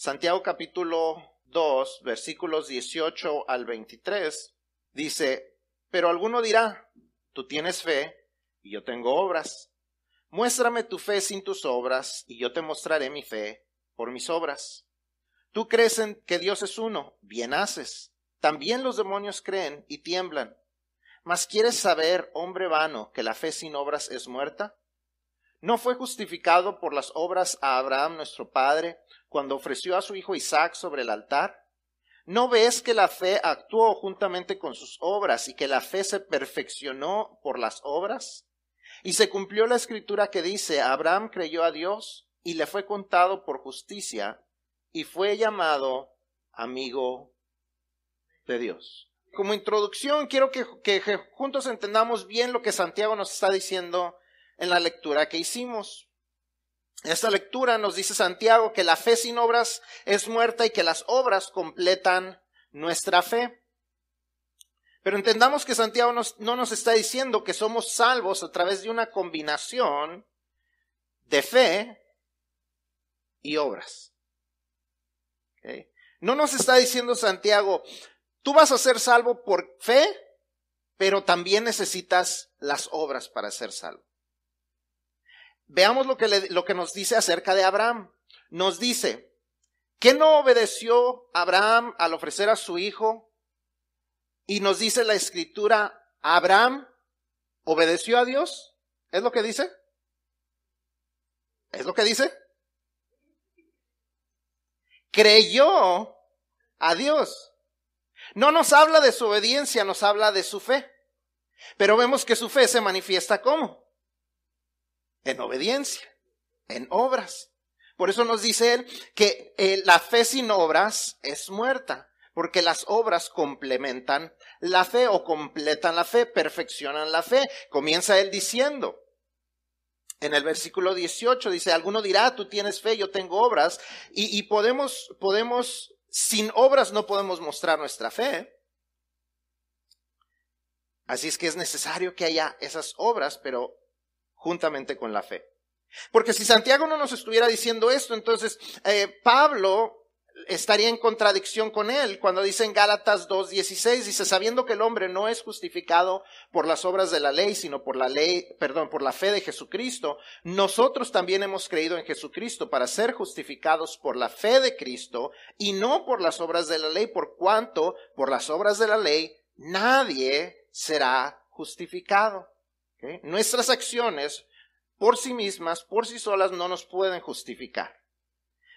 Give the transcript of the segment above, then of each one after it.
Santiago capítulo 2, versículos 18 al 23, dice, pero alguno dirá, tú tienes fe y yo tengo obras. Muéstrame tu fe sin tus obras y yo te mostraré mi fe por mis obras. Tú crees en que Dios es uno, bien haces. También los demonios creen y tiemblan. Mas ¿quieres saber, hombre vano, que la fe sin obras es muerta? ¿No fue justificado por las obras a Abraham nuestro padre cuando ofreció a su hijo Isaac sobre el altar? ¿No ves que la fe actuó juntamente con sus obras y que la fe se perfeccionó por las obras? Y se cumplió la escritura que dice, Abraham creyó a Dios y le fue contado por justicia y fue llamado amigo de Dios. Como introducción, quiero que, que, juntos entendamos bien lo que Santiago nos está diciendo en la lectura que hicimos. Esta lectura nos dice Santiago que la fe sin obras es muerta y que las obras completan nuestra fe. Pero entendamos que Santiago no nos está diciendo que somos salvos a través de una combinación de fe y obras. No nos está diciendo Santiago, tú vas a ser salvo por fe, pero también necesitas las obras para ser salvo. Veamos lo que, lo que nos dice acerca de Abraham. Nos dice, ¿qué no obedeció Abraham al ofrecer a su hijo? Y nos dice la escritura, Abraham obedeció a Dios. ¿Es lo que dice? ¿Es lo que dice? Creyó a Dios. No nos habla de su obediencia, nos habla de su fe. Pero vemos que su fe se manifiesta como? En obediencia, en obras. Por eso nos dice él que eh, la fe sin obras es muerta, porque las obras complementan la fe o completan la fe, perfeccionan la fe. Comienza él diciendo, en el versículo 18 dice, alguno dirá, tú tienes fe, yo tengo obras, y, y podemos, podemos sin obras no podemos mostrar nuestra fe. Así es que es necesario que haya esas obras, pero juntamente con la fe. Porque si Santiago no nos estuviera diciendo esto, entonces eh, Pablo estaría en contradicción con él cuando dice en Gálatas 2.16, dice, sabiendo que el hombre no es justificado por las obras de la ley, sino por la ley, perdón, por la fe de Jesucristo, nosotros también hemos creído en Jesucristo para ser justificados por la fe de Cristo y no por las obras de la ley, por cuanto por las obras de la ley nadie será justificado. Nuestras acciones por sí mismas, por sí solas, no nos pueden justificar.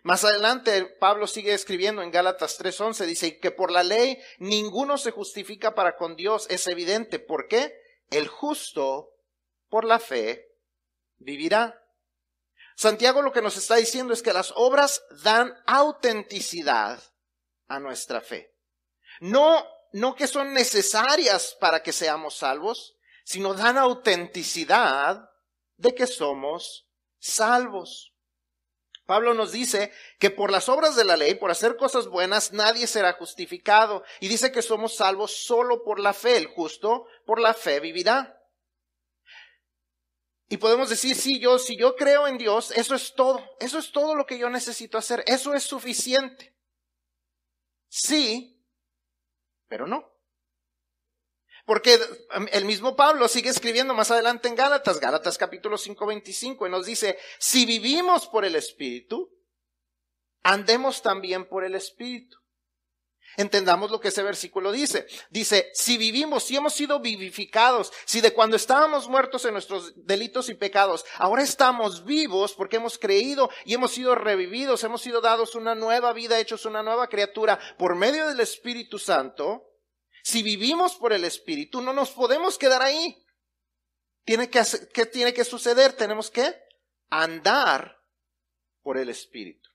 Más adelante Pablo sigue escribiendo en Gálatas 3:11, dice que por la ley ninguno se justifica para con Dios, es evidente. ¿Por qué? El justo por la fe vivirá. Santiago lo que nos está diciendo es que las obras dan autenticidad a nuestra fe. No, no que son necesarias para que seamos salvos, sino dan autenticidad de que somos salvos. Pablo nos dice que por las obras de la ley, por hacer cosas buenas, nadie será justificado. Y dice que somos salvos solo por la fe. El justo por la fe vivirá. Y podemos decir, sí, yo, si yo creo en Dios, eso es todo. Eso es todo lo que yo necesito hacer. Eso es suficiente. Sí, pero no. Porque el mismo Pablo sigue escribiendo más adelante en Gálatas, Gálatas capítulo 5, 25, y nos dice, si vivimos por el Espíritu, andemos también por el Espíritu. Entendamos lo que ese versículo dice. Dice, si vivimos, si hemos sido vivificados, si de cuando estábamos muertos en nuestros delitos y pecados, ahora estamos vivos porque hemos creído y hemos sido revividos, hemos sido dados una nueva vida, hechos una nueva criatura por medio del Espíritu Santo, si vivimos por el Espíritu, no nos podemos quedar ahí. Tiene que ¿Qué tiene que suceder? Tenemos que andar por el Espíritu.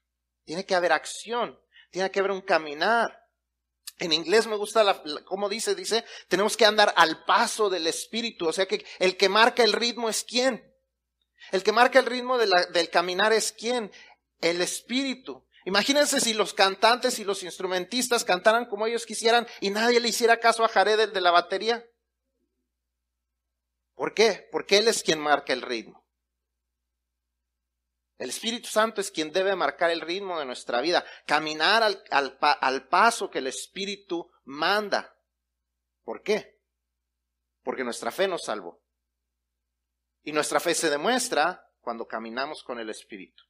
Tiene que haber acción, tiene que haber un caminar. En inglés me gusta la, como dice, dice, tenemos que andar al paso del Espíritu. O sea que el que marca el ritmo es quién. El que marca el ritmo del caminar es quién. El Espíritu. Imagínense si los cantantes y los instrumentistas cantaran como ellos quisieran y nadie le hiciera caso a Jared el de la batería. ¿Por qué? Porque él es quien marca el ritmo. El Espíritu Santo es quien debe marcar el ritmo de nuestra vida, caminar al, al, paso que el Espíritu manda. ¿Por qué? Porque nuestra fe nos salvó. Y nuestra fe se demuestra cuando caminamos con el Espíritu,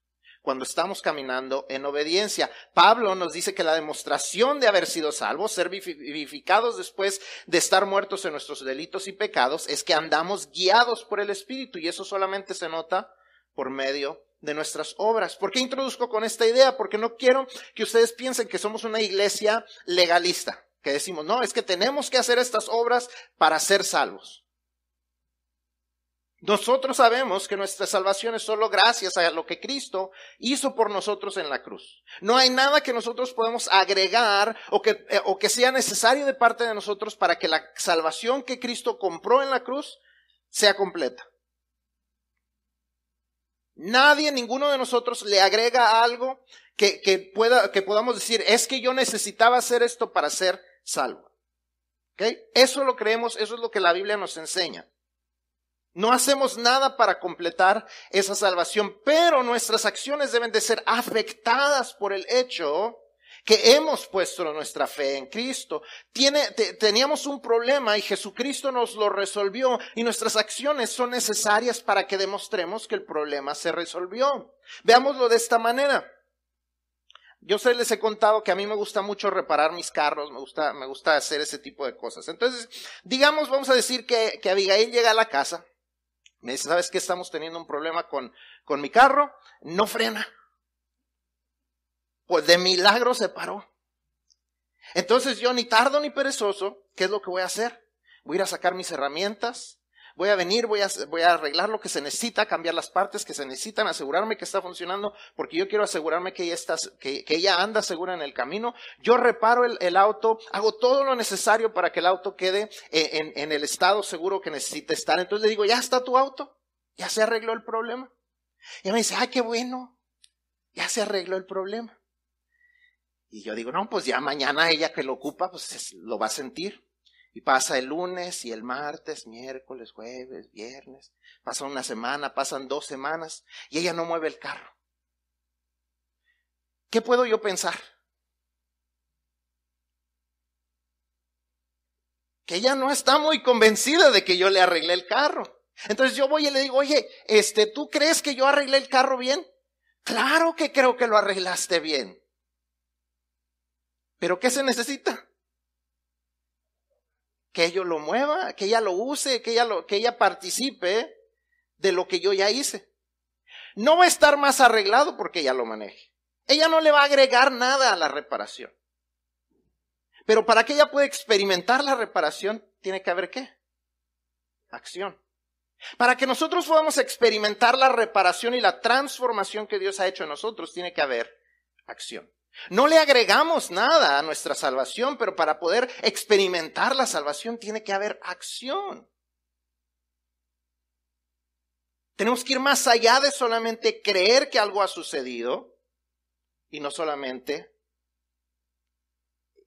cuando estamos caminando en obediencia. Pablo nos dice que la demostración de haber sido salvos, ser vivificados después de estar muertos en nuestros delitos y pecados, es que andamos guiados por el Espíritu y eso solamente se nota por medio de nuestras obras. ¿Por qué introduzco con esta idea? Porque no quiero que ustedes piensen que somos una iglesia legalista, que decimos, no, es que tenemos que hacer estas obras para ser salvos. Nosotros sabemos que nuestra salvación es solo gracias a lo que Cristo hizo por nosotros en la cruz. No hay nada que nosotros podemos agregar o que, eh, o que sea necesario de parte de nosotros para que la salvación que Cristo compró en la cruz sea completa. Nadie, ninguno de nosotros le agrega algo que, que, pueda, que podamos decir, es que yo necesitaba hacer esto para ser salvo. ¿Okay? Eso lo creemos, eso es lo que la Biblia nos enseña. No hacemos nada para completar esa salvación, pero nuestras acciones deben de ser afectadas por el hecho que hemos puesto nuestra fe en Cristo. Teníamos un problema y Jesucristo nos lo resolvió y nuestras acciones son necesarias para que demostremos que el problema se resolvió. Veámoslo de esta manera. Yo sé, les he contado que a mí me gusta mucho reparar mis carros, me gusta, me gusta hacer ese tipo de cosas. Entonces, digamos, vamos a decir que, que Abigail llega a la casa, me dice, ¿sabes qué? Estamos teniendo un problema con, con mi carro, no frena. Pues de milagro se paró. Entonces yo ni tardo ni perezoso, ¿qué es lo que voy a hacer? Voy a ir a sacar mis herramientas, voy a venir, voy a, arreglar lo que se necesita, cambiar las partes que se necesitan, asegurarme que está funcionando, porque yo quiero asegurarme que ella, que, ella anda segura en el camino. Yo reparo el, auto, hago todo lo necesario para que el auto quede en, en el estado seguro que necesita estar. Entonces le digo, ya está tu auto, ya se arregló el problema. Y me dice, ay, qué bueno, ya se arregló el problema. Y yo digo, no, pues ya mañana ella que lo ocupa, pues lo va a sentir. Y pasa el lunes y el martes, miércoles, jueves, viernes. Pasa una semana, pasan dos semanas y ella no mueve el carro. ¿Qué puedo yo pensar? Que ella no está muy convencida de que yo le arreglé el carro. Entonces yo voy y le digo, oye, este, ¿tú crees que yo arreglé el carro bien? Claro que creo que lo arreglaste bien. Pero ¿qué se necesita? Que ella lo mueva, que ella lo use, que ella, lo, que ella participe de lo que yo ya hice. No va a estar más arreglado porque ella lo maneje. Ella no le va a agregar nada a la reparación. Pero para que ella pueda experimentar la reparación, tiene que haber qué? Acción. Para que nosotros podamos experimentar la reparación y la transformación que Dios ha hecho en nosotros, tiene que haber acción. No le agregamos nada a nuestra salvación, pero para poder experimentar la salvación tiene que haber acción. Tenemos que ir más allá de solamente creer que algo ha sucedido y no solamente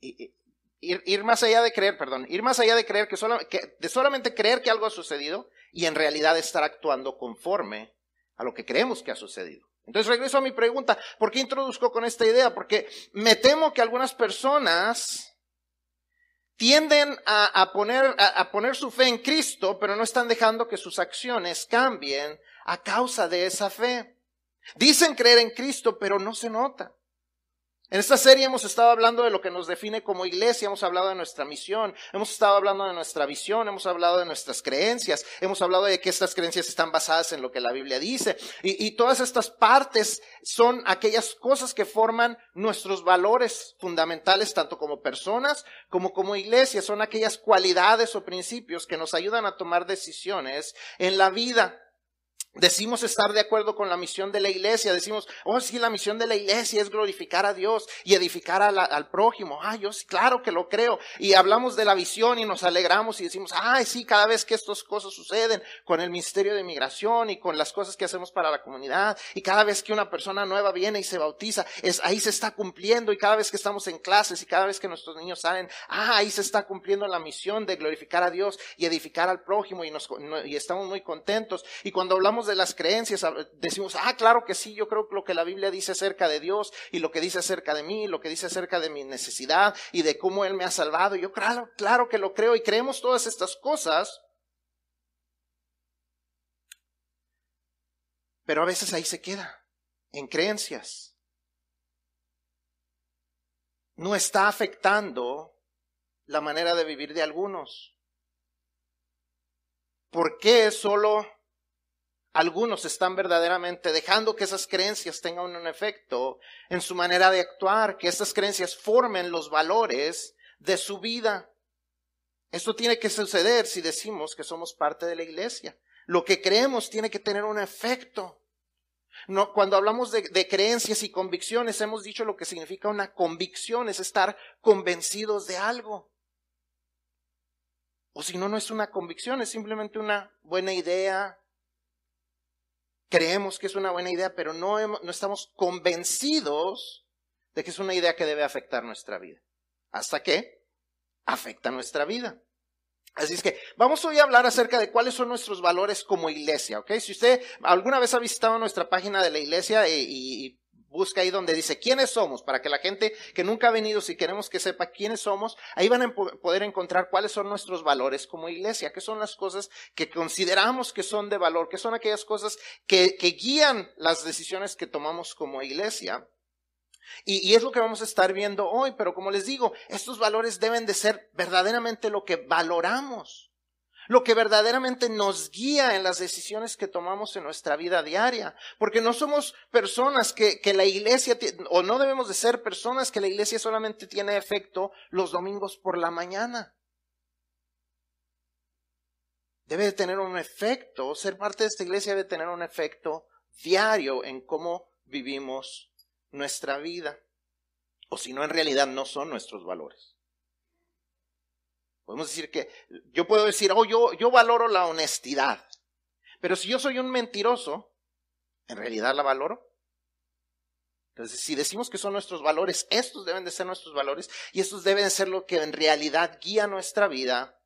ir, más allá de creer, perdón, ir más allá de creer que, que de solamente creer que algo ha sucedido y en realidad estar actuando conforme a lo que creemos que ha sucedido. Entonces regreso a mi pregunta, ¿por qué introduzco con esta idea? Porque me temo que algunas personas tienden a, poner, a poner su fe en Cristo, pero no están dejando que sus acciones cambien a causa de esa fe. Dicen creer en Cristo, pero no se nota. En esta serie hemos estado hablando de lo que nos define como iglesia, hemos hablado de nuestra misión, hemos estado hablando de nuestra visión, hemos hablado de nuestras creencias, hemos hablado de que estas creencias están basadas en lo que la Biblia dice. Y, todas estas partes son aquellas cosas que forman nuestros valores fundamentales, tanto como personas como como iglesia. Son aquellas cualidades o principios que nos ayudan a tomar decisiones en la vida. Decimos estar de acuerdo con la misión de la iglesia, decimos, oh sí, la misión de la iglesia es glorificar a Dios y edificar al prójimo. Ah, yo sí, claro que lo creo. Y hablamos de la visión y nos alegramos y decimos, ay, sí, cada vez que estas cosas suceden con el ministerio de migración y con las cosas que hacemos para la comunidad y cada vez que una persona nueva viene y se bautiza, es, ahí se está cumpliendo y cada vez que estamos en clases y cada vez que nuestros niños salen, ah, ahí se está cumpliendo la misión de glorificar a Dios y edificar al prójimo y, nos, y estamos muy contentos. Y cuando hablamos de las creencias, decimos, ah, claro que sí, yo creo que lo que la Biblia dice acerca de Dios y lo que dice acerca de mí, lo que dice acerca de mi necesidad y de cómo Él me ha salvado. Yo claro, claro que lo creo y creemos todas estas cosas. Pero a veces ahí se queda, en creencias. No está afectando la manera de vivir de algunos. ¿Por qué solo algunos están verdaderamente dejando que esas creencias tengan un efecto en su manera de actuar, que esas creencias formen los valores de su vida? Esto tiene que suceder si decimos que somos parte de la iglesia. Lo que creemos tiene que tener un efecto. Cuando hablamos de, de, creencias y convicciones, hemos dicho lo que significa una convicción, es estar convencidos de algo. O si no, no es una convicción, es simplemente una buena idea. Creemos que es una buena idea, pero no, no estamos convencidos de que es una idea que debe afectar nuestra vida. ¿Hasta qué? Afecta nuestra vida. Así es que vamos hoy a hablar acerca de cuáles son nuestros valores como iglesia, ¿ok? Si usted alguna vez ha visitado nuestra página de la iglesia y, y busca ahí donde dice quiénes somos, para que la gente que nunca ha venido, si queremos que sepa quiénes somos, ahí van a poder encontrar cuáles son nuestros valores como iglesia, qué son las cosas que consideramos que son de valor, qué son aquellas cosas que, guían las decisiones que tomamos como iglesia. Y, y, es lo que vamos a estar viendo hoy, pero como les digo, estos valores deben de ser verdaderamente lo que valoramos lo que verdaderamente nos guía en las decisiones que tomamos en nuestra vida diaria. Porque no somos personas que, que la iglesia, o no debemos de ser personas que la iglesia solamente tiene efecto los domingos por la mañana. Debe de tener un efecto, ser parte de esta iglesia debe tener un efecto diario en cómo vivimos nuestra vida. O si no, en realidad no son nuestros valores. Podemos decir que yo puedo decir, oh, yo, yo valoro la honestidad. Pero si yo soy un mentiroso, ¿en realidad la valoro? Entonces, si decimos que son nuestros valores, estos deben de ser nuestros valores y estos deben de ser lo que en realidad guía nuestra vida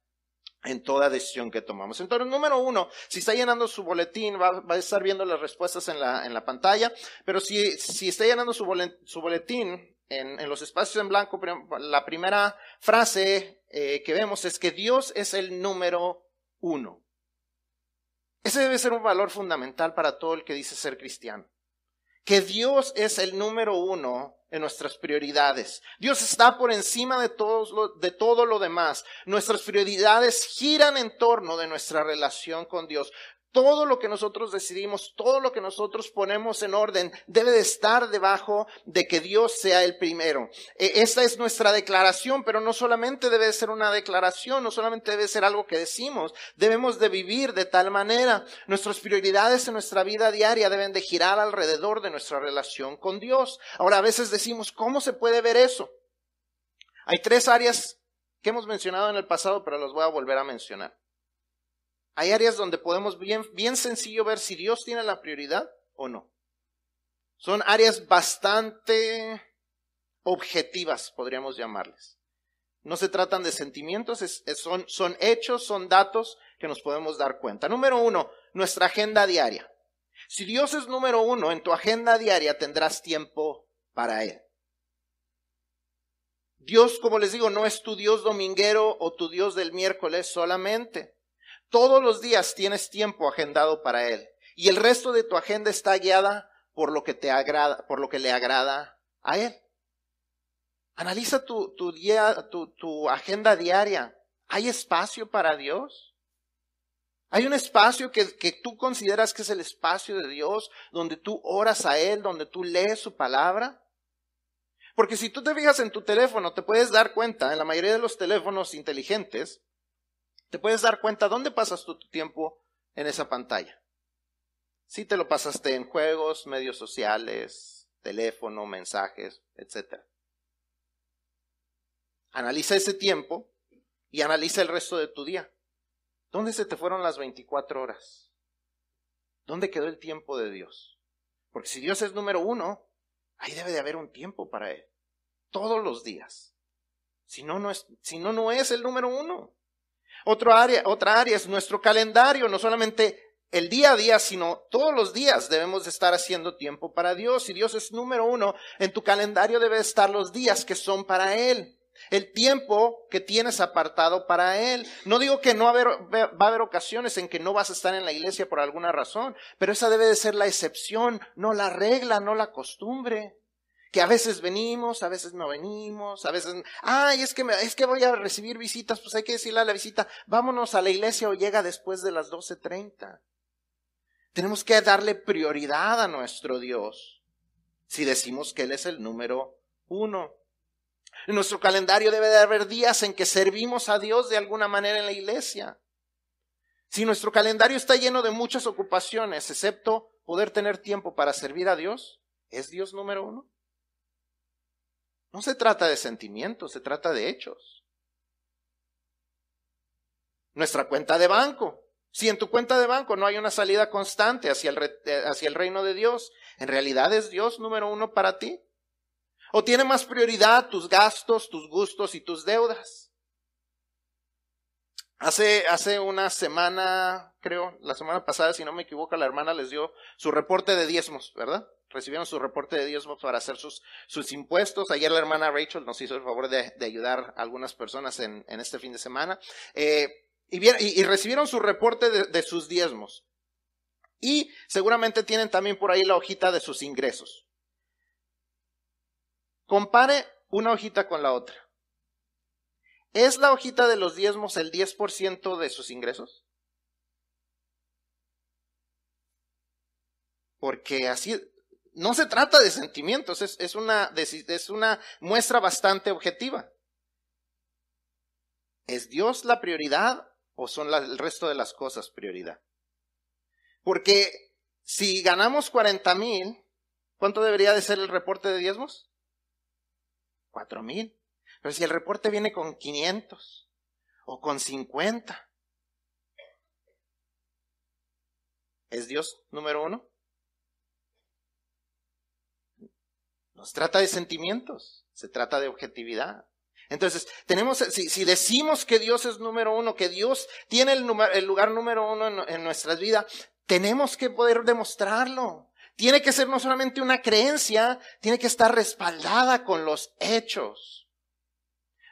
en toda decisión que tomamos. Entonces, número uno, si está llenando su boletín, va, a estar viendo las respuestas en la, en la pantalla, pero si, si está llenando su boletín, en, los espacios en blanco, la primera frase eh, que vemos es que Dios es el número uno. Ese debe ser un valor fundamental para todo el que dice ser cristiano. Que Dios es el número uno en nuestras prioridades. Dios está por encima de, todos de todo lo demás. Nuestras prioridades giran en torno de nuestra relación con Dios. Todo lo que nosotros decidimos, todo lo que nosotros ponemos en orden, debe de estar debajo de que Dios sea el primero. E, esta es nuestra declaración, pero no solamente debe ser una declaración, no solamente debe ser algo que decimos, debemos de vivir de tal manera. Nuestras prioridades en nuestra vida diaria deben de girar alrededor de nuestra relación con Dios. Ahora, a veces decimos, ¿cómo se puede ver eso? Hay tres áreas que hemos mencionado en el pasado, pero las voy a volver a mencionar. Hay áreas donde podemos bien, bien sencillo ver si Dios tiene la prioridad o no. Son áreas bastante objetivas, podríamos llamarles. No se tratan de sentimientos, son, son hechos, son datos que nos podemos dar cuenta. Número uno, nuestra agenda diaria. Si Dios es número uno en tu agenda diaria, tendrás tiempo para Él. Dios, como les digo, no es tu Dios dominguero o tu Dios del miércoles solamente. Todos los días tienes tiempo agendado para Él. Y el resto de tu agenda está guiada por lo que te agrada, por lo que le agrada a Él. Analiza tu, tu, agenda diaria. ¿Hay espacio para Dios? ¿Hay un espacio que, que tú consideras que es el espacio de Dios, donde tú oras a Él, donde tú lees su palabra? Porque si tú te fijas en tu teléfono, te puedes dar cuenta, en la mayoría de los teléfonos inteligentes, te puedes dar cuenta dónde pasas tu tiempo en esa pantalla. Si te lo pasaste en juegos, medios sociales, teléfono, mensajes, etc. Analiza ese tiempo y analiza el resto de tu día. ¿Dónde se te fueron las 24 horas? ¿Dónde quedó el tiempo de Dios? Porque si Dios es número uno, ahí debe de haber un tiempo para Él. Todos los días. Si no, no es, si no, no es el número uno. Otra área, otra área es nuestro calendario, no solamente el día a día, sino todos los días debemos de estar haciendo tiempo para Dios. Y Dios es número uno, en tu calendario debe estar los días que son para Él. El tiempo que tienes apartado para Él. No digo que no va a haber ocasiones en que no vas a estar en la iglesia por alguna razón, pero esa debe de ser la excepción, no la regla, no la costumbre que a veces venimos, a veces no venimos, a veces, ay, es que, me, es que voy a recibir visitas, pues hay que decirle a la visita, vámonos a la iglesia o llega después de las 12.30. Tenemos que darle prioridad a nuestro Dios si decimos que Él es el número uno. En nuestro calendario debe de haber días en que servimos a Dios de alguna manera en la iglesia. Si nuestro calendario está lleno de muchas ocupaciones, excepto poder tener tiempo para servir a Dios, ¿es Dios número uno? No se trata de sentimientos, se trata de hechos. Nuestra cuenta de banco. Si en tu cuenta de banco no hay una salida constante hacia el, eh, hacia el reino de Dios, ¿en realidad es Dios número uno para ti? ¿O tiene más prioridad tus gastos, tus gustos y tus deudas? Hace, hace una semana, creo, la semana pasada, si no me equivoco, la hermana les dio su reporte de diezmos, ¿verdad? Recibieron su reporte de diezmos para hacer sus, sus impuestos. Ayer la hermana Rachel nos hizo el favor de, ayudar a algunas personas en, este fin de semana. Eh, y, recibieron su reporte de, de sus diezmos. Y seguramente tienen también por ahí la hojita de sus ingresos. Compare una hojita con la otra. ¿Es la hojita de los diezmos el 10% de sus ingresos? Porque así, no se trata de sentimientos, es, una, es una muestra bastante objetiva. ¿Es Dios la prioridad o son el resto de las cosas prioridad? Porque si ganamos 40 mil, ¿cuánto debería de ser el reporte de diezmos? 4 mil. Pero si el reporte viene con 500 o con 50, ¿es Dios número uno? Se trata de sentimientos, se trata de objetividad. Entonces, tenemos, si, decimos que Dios es número uno, que Dios tiene el, lugar número uno en, en nuestras vidas, tenemos que poder demostrarlo. Tiene que ser no solamente una creencia, tiene que estar respaldada con los hechos.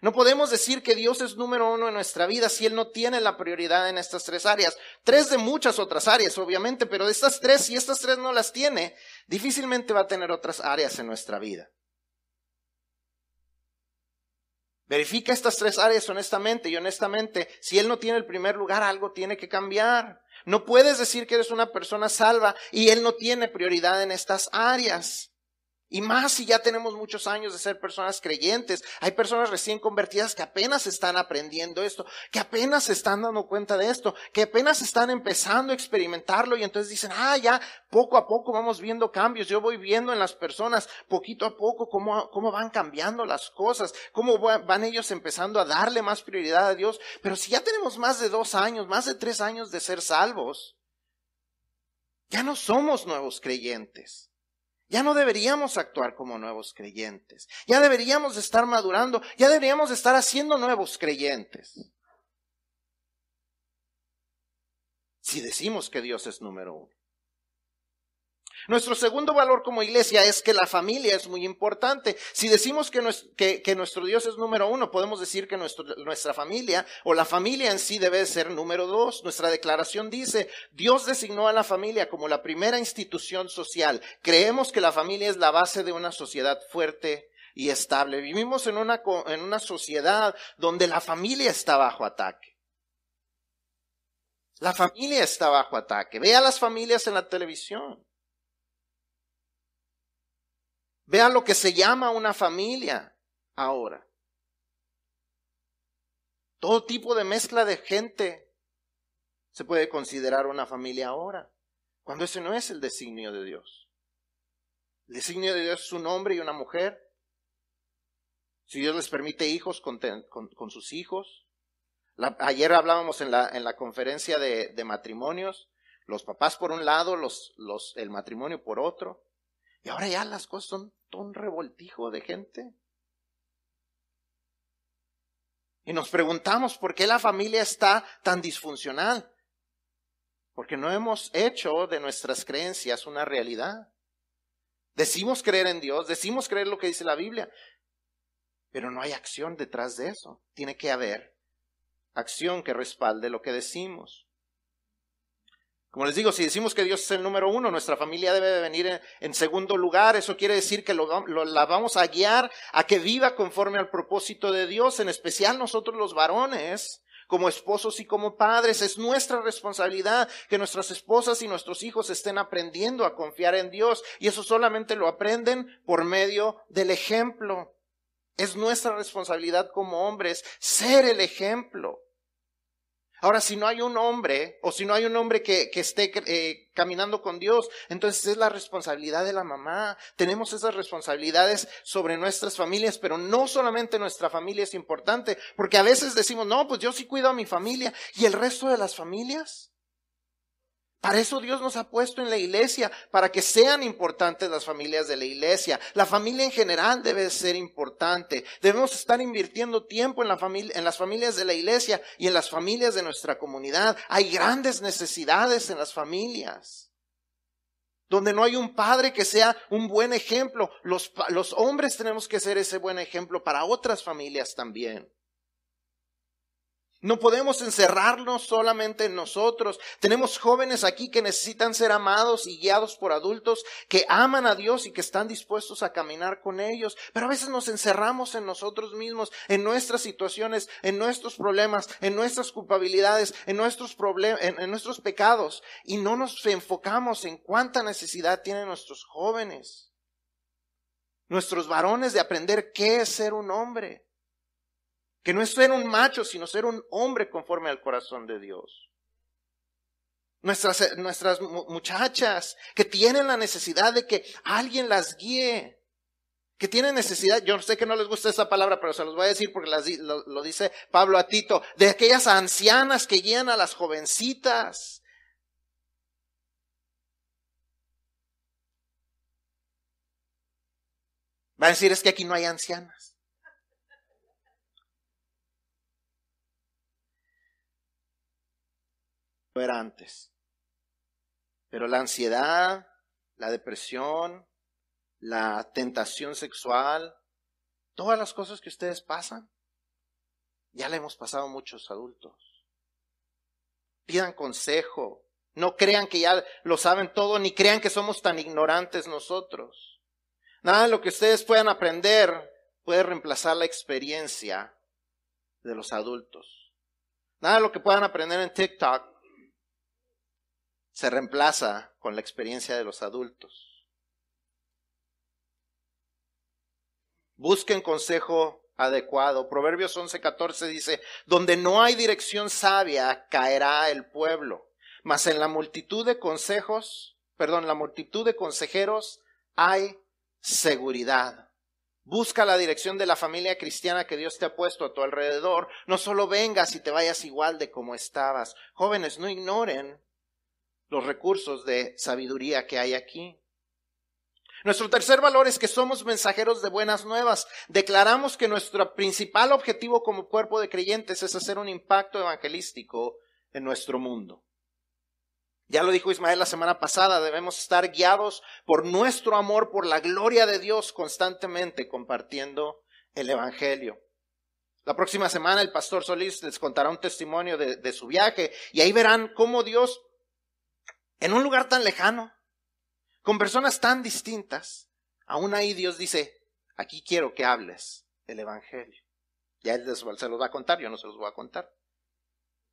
No podemos decir que Dios es número uno en nuestra vida si Él no tiene la prioridad en estas tres áreas. Tres de muchas otras áreas, obviamente, pero de estas tres, si estas tres no las tiene, difícilmente va a tener otras áreas en nuestra vida. Verifica estas tres áreas honestamente y honestamente, si Él no tiene el primer lugar, algo tiene que cambiar. No puedes decir que eres una persona salva y Él no tiene prioridad en estas áreas. Y más si ya tenemos muchos años de ser personas creyentes. Hay personas recién convertidas que apenas están aprendiendo esto, que apenas se están dando cuenta de esto, que apenas están empezando a experimentarlo y entonces dicen, ah, ya poco a poco vamos viendo cambios. Yo voy viendo en las personas poquito a poco cómo, cómo van cambiando las cosas, cómo van ellos empezando a darle más prioridad a Dios. Pero si ya tenemos más de dos años, más de tres años de ser salvos, ya no somos nuevos creyentes. Ya no deberíamos actuar como nuevos creyentes. Ya deberíamos estar madurando. Ya deberíamos estar haciendo nuevos creyentes. Si decimos que Dios es número uno. Nuestro segundo valor como iglesia es que la familia es muy importante. Si decimos que, nuestro Dios es número uno, podemos decir que nuestra familia o la familia en sí debe ser número dos. Nuestra declaración dice, Dios designó a la familia como la primera institución social. Creemos que la familia es la base de una sociedad fuerte y estable. Vivimos en una, en una sociedad donde la familia está bajo ataque. La familia está bajo ataque. Ve a las familias en la televisión. Vean lo que se llama una familia ahora. Todo tipo de mezcla de gente se puede considerar una familia ahora, cuando ese no es el designio de Dios. El designio de Dios es un hombre y una mujer. Si Dios les permite hijos con, sus hijos. ayer hablábamos en la, en la conferencia de, de, matrimonios, los papás por un lado, los, los, el matrimonio por otro. Y ahora ya las cosas son un revoltijo de gente. Y nos preguntamos por qué la familia está tan disfuncional. porque no hemos hecho de nuestras creencias una realidad. Decimos creer en Dios, decimos creer lo que dice la Biblia, pero no hay acción detrás de eso. Tiene que haber acción que respalde lo que decimos. Como les digo, si decimos que Dios es el número uno, nuestra familia debe de venir en, segundo lugar. Eso quiere decir que la vamos a guiar a que viva conforme al propósito de Dios, en especial nosotros los varones, como esposos y como padres. Es nuestra responsabilidad que nuestras esposas y nuestros hijos estén aprendiendo a confiar en Dios. Y eso solamente lo aprenden por medio del ejemplo. Es nuestra responsabilidad como hombres ser el ejemplo. Ahora, si no hay un hombre, o si no hay un hombre que, esté eh, caminando con Dios, entonces es la responsabilidad de la mamá. Tenemos esas responsabilidades sobre nuestras familias, pero no solamente nuestra familia es importante, porque a veces decimos, no, pues yo sí cuido a mi familia, ¿y el resto de las familias? Para eso Dios nos ha puesto en la iglesia, para que sean importantes las familias de la iglesia. La familia en general debe ser importante. Debemos estar invirtiendo tiempo en, la familia, en las familias de la iglesia y en las familias de nuestra comunidad. Hay grandes necesidades en las familias. Donde no hay un padre que sea un buen ejemplo. Los, los hombres tenemos que ser ese buen ejemplo para otras familias también. No podemos encerrarnos solamente en nosotros. Tenemos jóvenes aquí que necesitan ser amados y guiados por adultos que aman a Dios y que están dispuestos a caminar con ellos. Pero a veces nos encerramos en nosotros mismos, en nuestras situaciones, en nuestros problemas, en nuestras culpabilidades, en nuestros problemas, en, nuestros pecados y no nos enfocamos en cuánta necesidad tienen nuestros jóvenes, nuestros varones de aprender qué es ser un hombre. Que no es ser un macho, sino ser un hombre conforme al corazón de Dios. Nuestras, eh, nuestras muchachas que tienen la necesidad de que alguien las guíe, que tienen necesidad, yo sé que no les gusta esa palabra, pero se los voy a decir porque lo, lo dice Pablo a Tito, de aquellas ancianas que guían a las jovencitas. Va a decir, es que aquí no hay ancianas. Antes. Pero la ansiedad, la depresión, la tentación sexual, todas las cosas que ustedes pasan, ya le hemos pasado muchos adultos. Pidan consejo. No crean que ya lo saben todo, ni crean que somos tan ignorantes nosotros. Nada de lo que ustedes puedan aprender puede reemplazar la experiencia de los adultos. Nada de lo que puedan aprender en TikTok se reemplaza con la experiencia de los adultos. Busquen consejo adecuado. Proverbios 11:14 dice, donde no hay dirección sabia, caerá el pueblo, mas en la multitud de consejos, perdón, la multitud de consejeros hay seguridad. Busca la dirección de la familia cristiana que Dios te ha puesto a tu alrededor. No solo vengas y te vayas igual de como estabas. Jóvenes, no ignoren los recursos de sabiduría que hay aquí. Nuestro tercer valor es que somos mensajeros de buenas nuevas. Declaramos que nuestro principal objetivo como cuerpo de creyentes es hacer un impacto evangelístico en nuestro mundo. Ya lo dijo Ismael la semana pasada, debemos estar guiados por nuestro amor, por la gloria de Dios constantemente compartiendo el Evangelio. La próxima semana el pastor Solís les contará un testimonio de, su viaje y ahí verán cómo Dios en un lugar tan lejano, con personas tan distintas, aún ahí Dios dice, aquí quiero que hables el Evangelio. Ya Él se los va a contar, yo no se los voy a contar.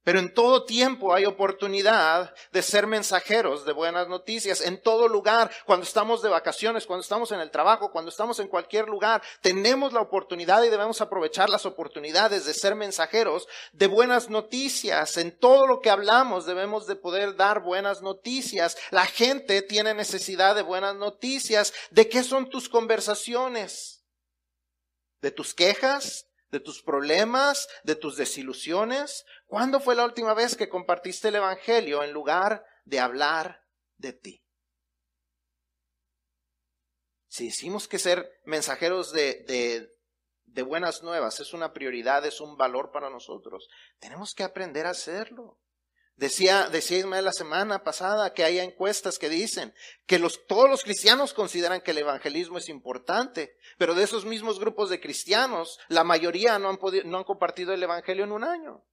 Pero en todo tiempo hay oportunidad de ser mensajeros de buenas noticias. En todo lugar, cuando estamos de vacaciones, cuando estamos en el trabajo, cuando estamos en cualquier lugar, tenemos la oportunidad y debemos aprovechar las oportunidades de ser mensajeros de buenas noticias. En todo lo que hablamos debemos de poder dar buenas noticias. La gente tiene necesidad de buenas noticias. ¿De qué son tus conversaciones? ¿De tus quejas? De tus problemas, de tus desilusiones? ¿Cuándo fue la última vez que compartiste el Evangelio en lugar de hablar de ti? Si decimos que ser mensajeros de, de, de buenas nuevas es una prioridad, es un valor para nosotros, tenemos que aprender a hacerlo. Decía, decía Ismael la semana pasada que hay encuestas que dicen que los, todos los cristianos consideran que el evangelismo es importante, pero de esos mismos grupos de cristianos, la mayoría no han, podido, no han compartido el evangelio en un año.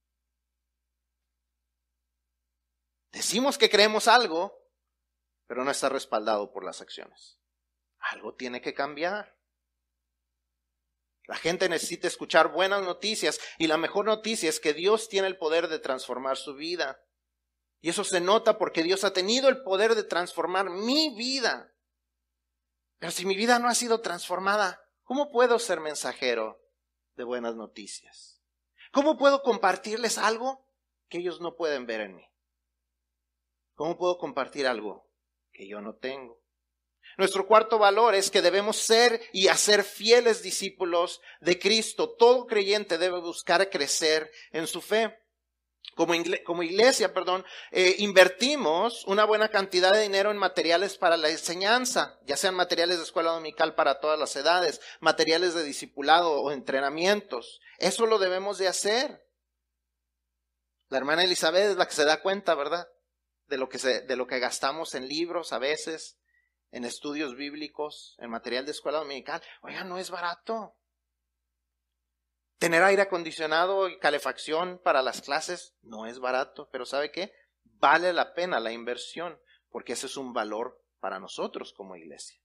Decimos que creemos algo, pero no está respaldado por las acciones. Algo tiene que cambiar. La gente necesita escuchar buenas noticias y la mejor noticia es que Dios tiene el poder de transformar su vida. Y eso se nota porque Dios ha tenido el poder de transformar mi vida. Pero si mi vida no ha sido transformada, ¿cómo puedo ser mensajero de buenas noticias? ¿Cómo puedo compartirles algo que ellos no pueden ver en mí? ¿Cómo puedo compartir algo que yo no tengo? Nuestro cuarto valor es que debemos ser y hacer fieles discípulos de Cristo. Todo creyente debe buscar crecer en su fe como, iglesia, perdón, eh, invertimos una buena cantidad de dinero en materiales para la enseñanza, ya sean materiales de escuela dominical para todas las edades, materiales de discipulado o entrenamientos. Eso lo debemos de hacer. La hermana Elizabeth es la que se da cuenta, ¿verdad? De lo que, se, de lo que gastamos en libros a veces, en estudios bíblicos, en material de escuela dominical. Oiga, no es barato. Tener aire acondicionado y calefacción para las clases no es barato, pero ¿sabe qué? Vale la pena la inversión, porque ese es un valor para nosotros como iglesia.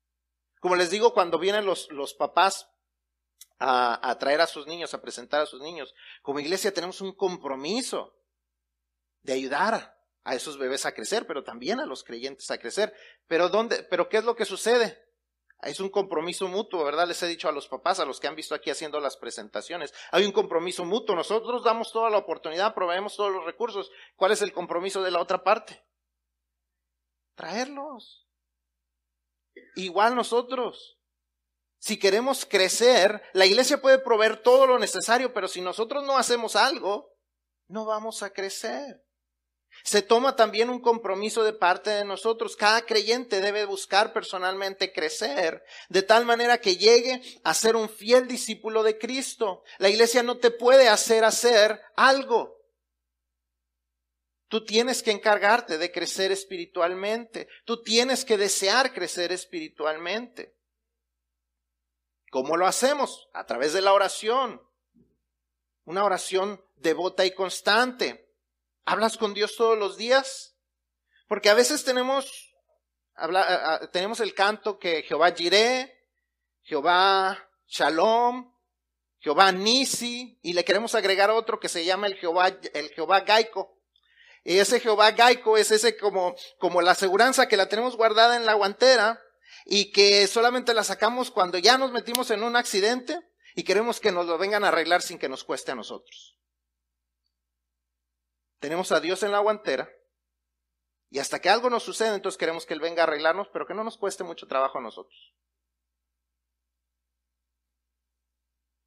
Como les digo, cuando vienen los, los papás a, a traer a sus niños, a presentar a sus niños, como iglesia tenemos un compromiso de ayudar a esos bebés a crecer, pero también a los creyentes a crecer. Pero dónde, pero qué es lo que sucede? Es un compromiso mutuo, ¿verdad? Les he dicho a los papás, a los que han visto aquí haciendo las presentaciones. Hay un compromiso mutuo. Nosotros damos toda la oportunidad, proveemos todos los recursos. ¿Cuál es el compromiso de la otra parte? Traerlos. Igual nosotros. Si queremos crecer, la iglesia puede proveer todo lo necesario, pero si nosotros no hacemos algo, no vamos a crecer. Se toma también un compromiso de parte de nosotros. Cada creyente debe buscar personalmente crecer de tal manera que llegue a ser un fiel discípulo de Cristo. La iglesia no te puede hacer hacer algo. Tú tienes que encargarte de crecer espiritualmente. Tú tienes que desear crecer espiritualmente. ¿Cómo lo hacemos? A través de la oración. Una oración devota y constante. ¿Hablas con Dios todos los días? Porque a veces tenemos, tenemos el canto que Jehová Jireh, Jehová Shalom, Jehová Nisi, y le queremos agregar otro que se llama el Jehová, el Jehová Gaico. Y ese Jehová Gaico es ese como, como la aseguranza que la tenemos guardada en la guantera y que solamente la sacamos cuando ya nos metimos en un accidente y queremos que nos lo vengan a arreglar sin que nos cueste a nosotros. Tenemos a Dios en la guantera y hasta que algo nos sucede, entonces queremos que Él venga a arreglarnos, pero que no nos cueste mucho trabajo a nosotros.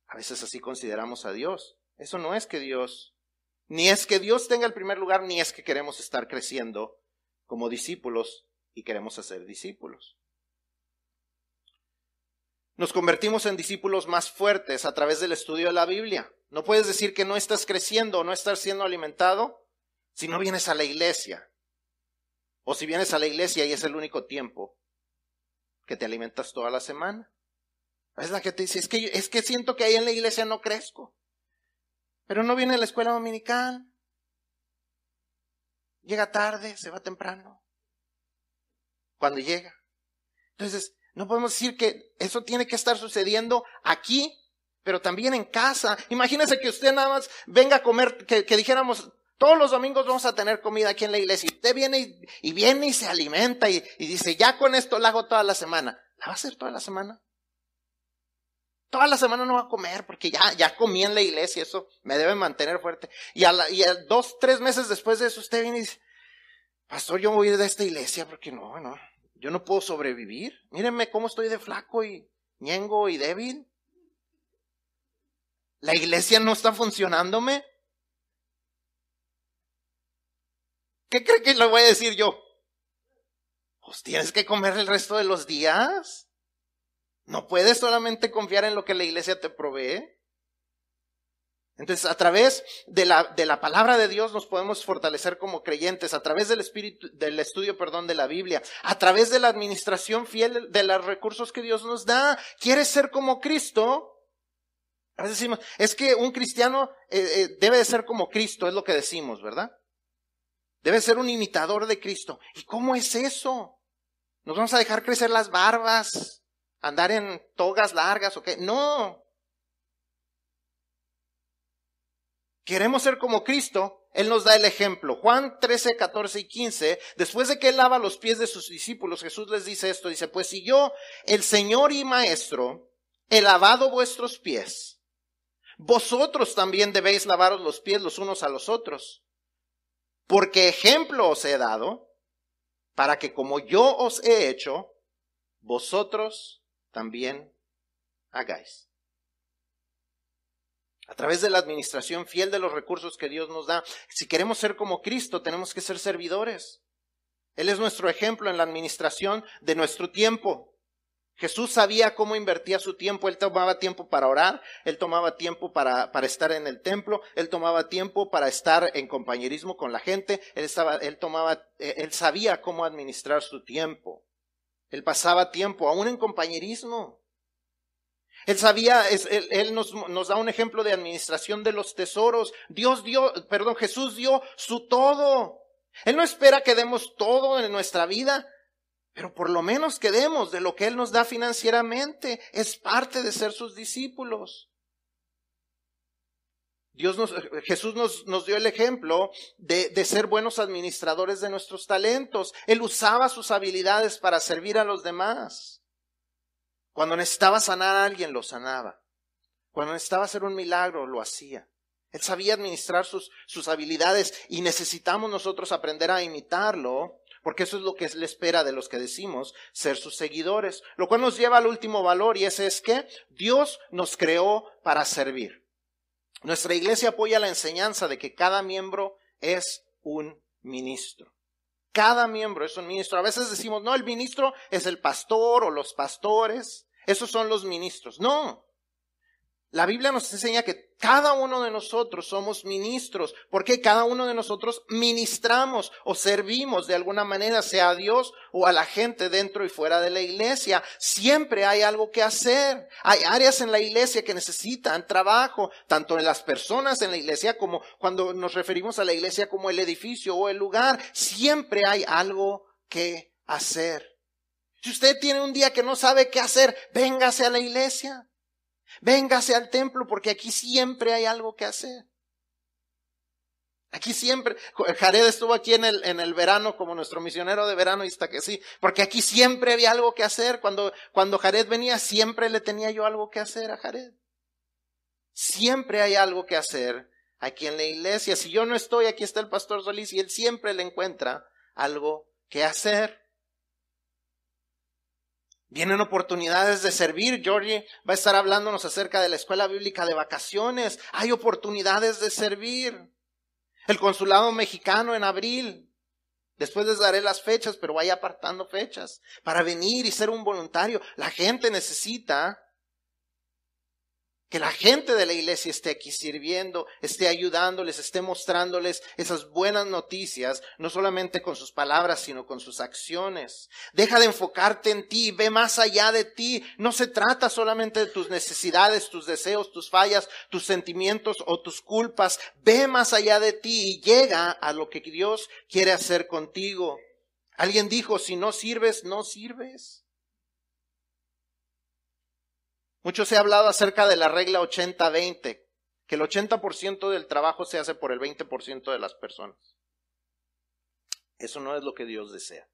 A veces así consideramos a Dios. Eso no es que Dios, ni es que Dios tenga el primer lugar, ni es que queremos estar creciendo como discípulos y queremos hacer discípulos. Nos convertimos en discípulos más fuertes a través del estudio de la Biblia. No puedes decir que no estás creciendo o no estás siendo alimentado si no vienes a la iglesia, o si vienes a la iglesia y es el único tiempo que te alimentas toda la semana. Es la que te dice, es que, es que siento que ahí en la iglesia no crezco. Pero no viene a la escuela dominical. Llega tarde, se va temprano. Cuando llega. Entonces, no podemos decir que eso tiene que estar sucediendo aquí, pero también en casa. Imagínese que usted nada más venga a comer, que, que dijéramos, todos los domingos vamos a tener comida aquí en la iglesia. Y usted viene y, viene y se alimenta y, dice, ya con esto la hago toda la semana. ¿La va a hacer toda la semana? Toda la semana no va a comer porque ya, ya comí en la iglesia, eso me debe mantener fuerte. Y a, dos, tres meses después de eso usted viene y dice, pastor, yo voy a ir de esta iglesia porque no, no, yo no puedo sobrevivir. Mírenme cómo estoy de flaco y ñengo y débil. La iglesia no está funcionándome. ¿Qué cree que le voy a decir yo? Pues tienes que comer el resto de los días. No puedes solamente confiar en lo que la iglesia te provee. Entonces, a través de la, de la palabra de Dios nos podemos fortalecer como creyentes, a través del espíritu, del estudio, perdón, de la Biblia, a través de la administración fiel de los recursos que Dios nos da. ¿Quieres ser como Cristo? A veces decimos, es que un cristiano eh, eh, debe de ser como Cristo, es lo que decimos, ¿verdad? Debe ser un imitador de Cristo. ¿Y cómo es eso? ¿Nos vamos a dejar crecer las barbas? ¿Andar en togas largas o qué? No. queremos ser como Cristo, Él nos da el ejemplo. Juan 13, 14 y 15, después de que Él lava los pies de sus discípulos, Jesús les dice esto, dice, pues si yo, el Señor y Maestro, he lavado vuestros pies, vosotros también debéis lavaros los pies los unos a los otros, porque ejemplo os he dado, para que como yo os he hecho, vosotros también hagáis a través de la administración fiel de los recursos que Dios nos da. Si queremos ser como Cristo, tenemos que ser servidores. Él es nuestro ejemplo en la administración de nuestro tiempo. Jesús sabía cómo invertía su tiempo, él tomaba tiempo para orar, él tomaba tiempo para, para, estar en el templo, él tomaba tiempo para estar en compañerismo con la gente, él, estaba, él, tomaba, eh, él sabía cómo administrar su tiempo. Él pasaba tiempo aún en compañerismo. Él sabía, él, nos, nos, da un ejemplo de administración de los tesoros. Dios dio, perdón, Jesús dio su todo. Él no espera que demos todo en nuestra vida, pero por lo menos que demos de lo que Él nos da financieramente. Es parte de ser sus discípulos. Dios nos, Jesús nos, nos dio el ejemplo de, de ser buenos administradores de nuestros talentos. Él usaba sus habilidades para servir a los demás. Cuando necesitaba sanar a alguien, lo sanaba. Cuando necesitaba hacer un milagro, lo hacía. Él sabía administrar sus, sus habilidades y necesitamos nosotros aprender a imitarlo, porque eso es lo que le espera de los que decimos ser sus seguidores. Lo cual nos lleva al último valor y ese es que Dios nos creó para servir. Nuestra iglesia apoya la enseñanza de que cada miembro es un ministro. Cada miembro es un ministro. A veces decimos, no, el ministro es el pastor o los pastores. Esos son los ministros. No. La Biblia nos enseña que cada uno de nosotros somos ministros, porque cada uno de nosotros ministramos o servimos de alguna manera, sea a Dios o a la gente dentro y fuera de la iglesia. Siempre hay algo que hacer. Hay áreas en la iglesia que necesitan trabajo, tanto en las personas en la iglesia como cuando nos referimos a la iglesia como el edificio o el lugar. Siempre hay algo que hacer. Si usted tiene un día que no sabe qué hacer, véngase a la iglesia. Véngase al templo porque aquí siempre hay algo que hacer. Aquí siempre, Jared estuvo aquí en el, en el verano como nuestro misionero de verano y está que sí, porque aquí siempre había algo que hacer. Cuando, cuando Jared venía, siempre le tenía yo algo que hacer a Jared. Siempre hay algo que hacer aquí en la iglesia. Si yo no estoy, aquí está el pastor Solís y él siempre le encuentra algo que hacer. Vienen oportunidades de servir. Georgie va a estar hablándonos acerca de la escuela bíblica de vacaciones. Hay oportunidades de servir. El consulado mexicano en abril. Después les daré las fechas, pero vaya apartando fechas para venir y ser un voluntario. La gente necesita que la gente de la iglesia esté aquí sirviendo, esté ayudándoles, esté mostrándoles esas buenas noticias, no solamente con sus palabras, sino con sus acciones. Deja de enfocarte en ti, ve más allá de ti. No se trata solamente de tus necesidades, tus deseos, tus fallas, tus sentimientos o tus culpas. Ve más allá de ti y llega a lo que Dios quiere hacer contigo. Alguien dijo, si no sirves, no sirves. Mucho se ha hablado acerca de la regla 80-20, que el 80% del trabajo se hace por el 20% de las personas. Eso no es lo que Dios desea.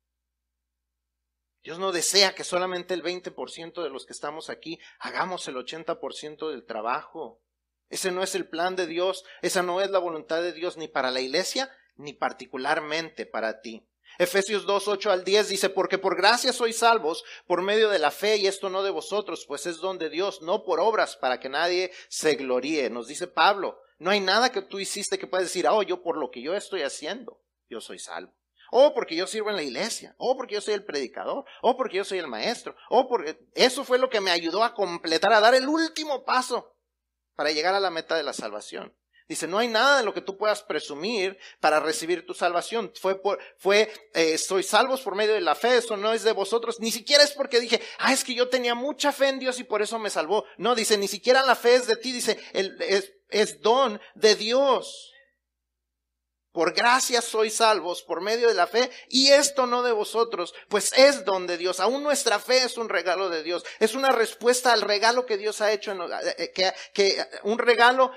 Dios no desea que solamente el 20% de los que estamos aquí hagamos el 80% del trabajo. Ese no es el plan de Dios, esa no es la voluntad de Dios ni para la iglesia, ni particularmente para ti. Efesios 2, 8 al 10 dice, porque por gracia sois salvos por medio de la fe y esto no de vosotros, pues es don de Dios, no por obras para que nadie se gloríe. Nos dice Pablo, no hay nada que tú hiciste que puedas decir, oh, yo por lo que yo estoy haciendo, yo soy salvo. O porque yo sirvo en la iglesia, o porque yo soy el predicador, o porque yo soy el maestro, o porque eso fue lo que me ayudó a completar, a dar el último paso para llegar a la meta de la salvación. Dice, no hay nada en lo que tú puedas presumir para recibir tu salvación. Fue, por, fue, eh, soy salvos por medio de la fe, eso no es de vosotros. Ni siquiera es porque dije, ah, es que yo tenía mucha fe en Dios y por eso me salvó. No, dice, ni siquiera la fe es de ti, dice, el, es, es don de Dios. Por gracia sois salvos por medio de la fe y esto no de vosotros, pues es don de Dios. Aún nuestra fe es un regalo de Dios. Es una respuesta al regalo que Dios ha hecho, en, eh, que, que un regalo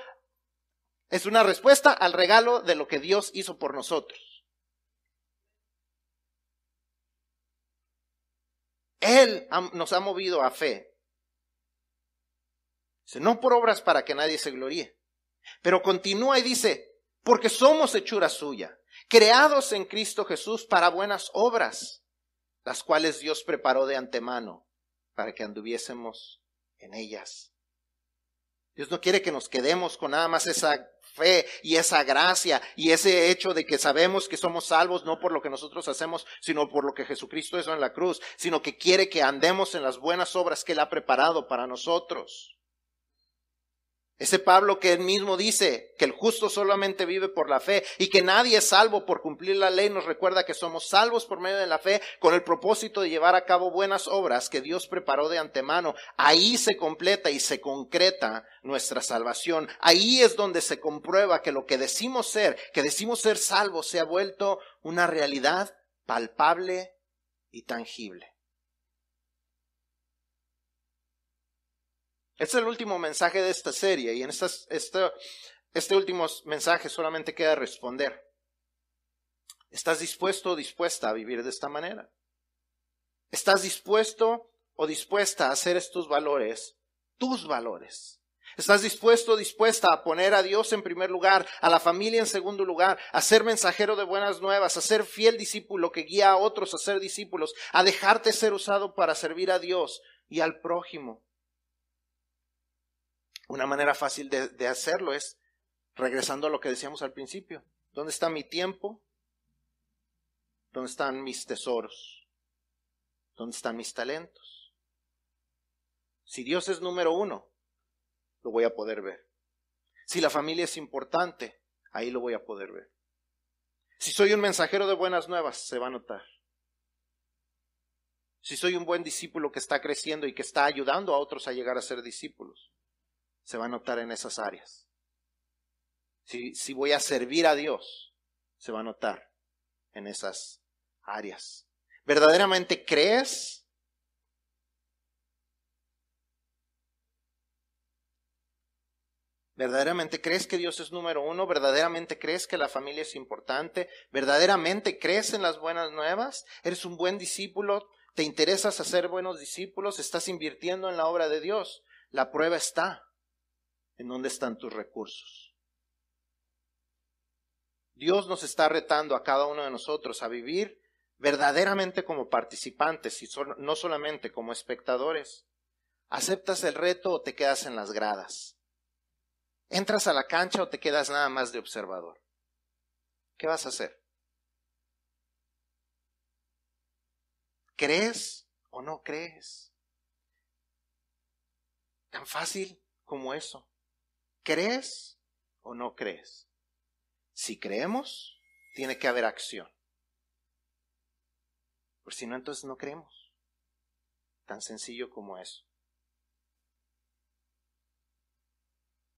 es una respuesta al regalo de lo que Dios hizo por nosotros. Él nos ha movido a fe. Dice, no por obras para que nadie se gloríe. Pero continúa y dice, porque somos hechura suya, creados en Cristo Jesús para buenas obras, las cuales Dios preparó de antemano para que anduviésemos en ellas. Dios no quiere que nos quedemos con nada más esa fe y esa gracia y ese hecho de que sabemos que somos salvos no por lo que nosotros hacemos, sino por lo que Jesucristo hizo en la cruz, sino que quiere que andemos en las buenas obras que Él ha preparado para nosotros. Ese Pablo que él mismo dice que el justo solamente vive por la fe y que nadie es salvo por cumplir la ley nos recuerda que somos salvos por medio de la fe con el propósito de llevar a cabo buenas obras que Dios preparó de antemano. Ahí se completa y se concreta nuestra salvación. Ahí es donde se comprueba que lo que decimos ser, que decimos ser salvos, se ha vuelto una realidad palpable y tangible. Este es el último mensaje de esta serie y en este, este último mensaje solamente queda responder. ¿Estás dispuesto o dispuesta a vivir de esta manera? ¿Estás dispuesto o dispuesta a hacer estos valores tus valores? ¿Estás dispuesto o dispuesta a poner a Dios en primer lugar, a la familia en segundo lugar, a ser mensajero de buenas nuevas, a ser fiel discípulo que guía a otros a ser discípulos, a dejarte ser usado para servir a Dios y al prójimo? Una manera fácil de, hacerlo es regresando a lo que decíamos al principio. ¿Dónde está mi tiempo? ¿Dónde están mis tesoros? ¿Dónde están mis talentos? Si Dios es número uno, lo voy a poder ver. Si la familia es importante, ahí lo voy a poder ver. Si soy un mensajero de buenas nuevas, se va a notar. Si soy un buen discípulo que está creciendo y que está ayudando a otros a llegar a ser discípulos, se va a notar en esas áreas. Si, si voy a servir a Dios, se va a notar en esas áreas. ¿Verdaderamente crees? ¿Verdaderamente crees que Dios es número uno? ¿Verdaderamente crees que la familia es importante? ¿Verdaderamente crees en las buenas nuevas? ¿Eres un buen discípulo? ¿Te interesas hacer buenos discípulos? ¿Estás invirtiendo en la obra de Dios? La prueba está en dónde están tus recursos. Dios nos está retando a cada uno de nosotros a vivir verdaderamente como participantes y no solamente como espectadores. ¿Aceptas el reto o te quedas en las gradas? ¿Entras a la cancha o te quedas nada más de observador? ¿Qué vas a hacer? ¿Crees o no crees? Tan fácil como eso. ¿Crees o no crees? Si creemos, tiene que haber acción. Por si no, entonces no creemos. Tan sencillo como eso.